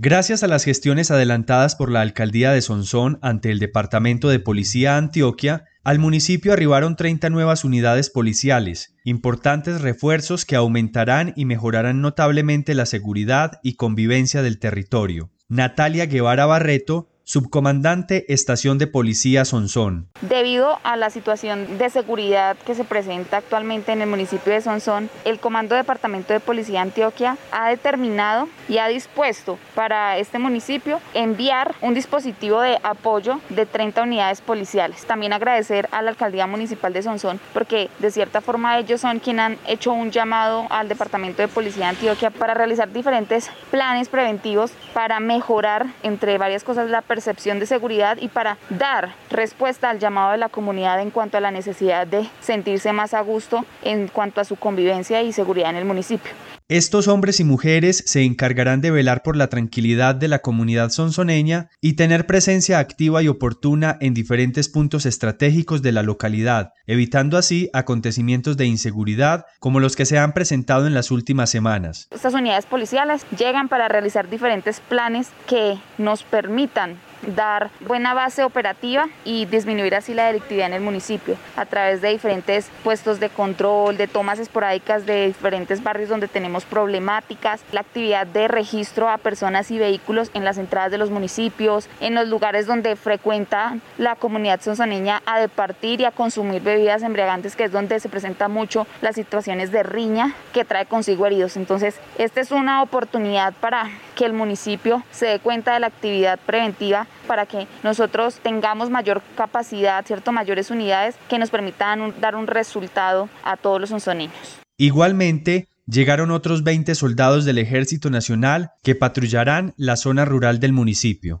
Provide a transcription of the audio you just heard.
Gracias a las gestiones adelantadas por la alcaldía de Sonsón ante el Departamento de Policía Antioquia, al municipio arribaron 30 nuevas unidades policiales, importantes refuerzos que aumentarán y mejorarán notablemente la seguridad y convivencia del territorio. Natalia Guevara Barreto, subcomandante Estación de Policía Sonsón. Debido a la situación de seguridad que se presenta actualmente en el municipio de Sonsón, el Comando Departamento de Policía Antioquia ha determinado y ha dispuesto para este municipio enviar un dispositivo de apoyo de 30 unidades policiales. También agradecer a la Alcaldía Municipal de Sonsón porque de cierta forma ellos son quienes han hecho un llamado al Departamento de Policía Antioquia para realizar diferentes planes preventivos para mejorar, entre varias cosas, la percepción de seguridad y para dar respuesta al llamado de la comunidad en cuanto a la necesidad de sentirse más a gusto en cuanto a su convivencia y seguridad en el municipio. Estos hombres y mujeres se encargarán de velar por la tranquilidad de la comunidad sonsoneña y tener presencia activa y oportuna en diferentes puntos estratégicos de la localidad, evitando así acontecimientos de inseguridad como los que se han presentado en las últimas semanas. Estas unidades policiales llegan para realizar diferentes planes que nos permitan dar buena base operativa y disminuir así la delictividad en el municipio a través de diferentes puestos de control, de tomas esporádicas de diferentes barrios donde tenemos problemáticas, la actividad de registro a personas y vehículos en las entradas de los municipios, en los lugares donde frecuenta la comunidad sonsoneña a departir y a consumir bebidas embriagantes, que es donde se presenta mucho las situaciones de riña que trae consigo heridos. Entonces, esta es una oportunidad para que el municipio se dé cuenta de la actividad preventiva para que nosotros tengamos mayor capacidad, ¿cierto? mayores unidades que nos permitan dar un resultado a todos los sonsoneños. Igualmente, llegaron otros 20 soldados del Ejército Nacional que patrullarán la zona rural del municipio.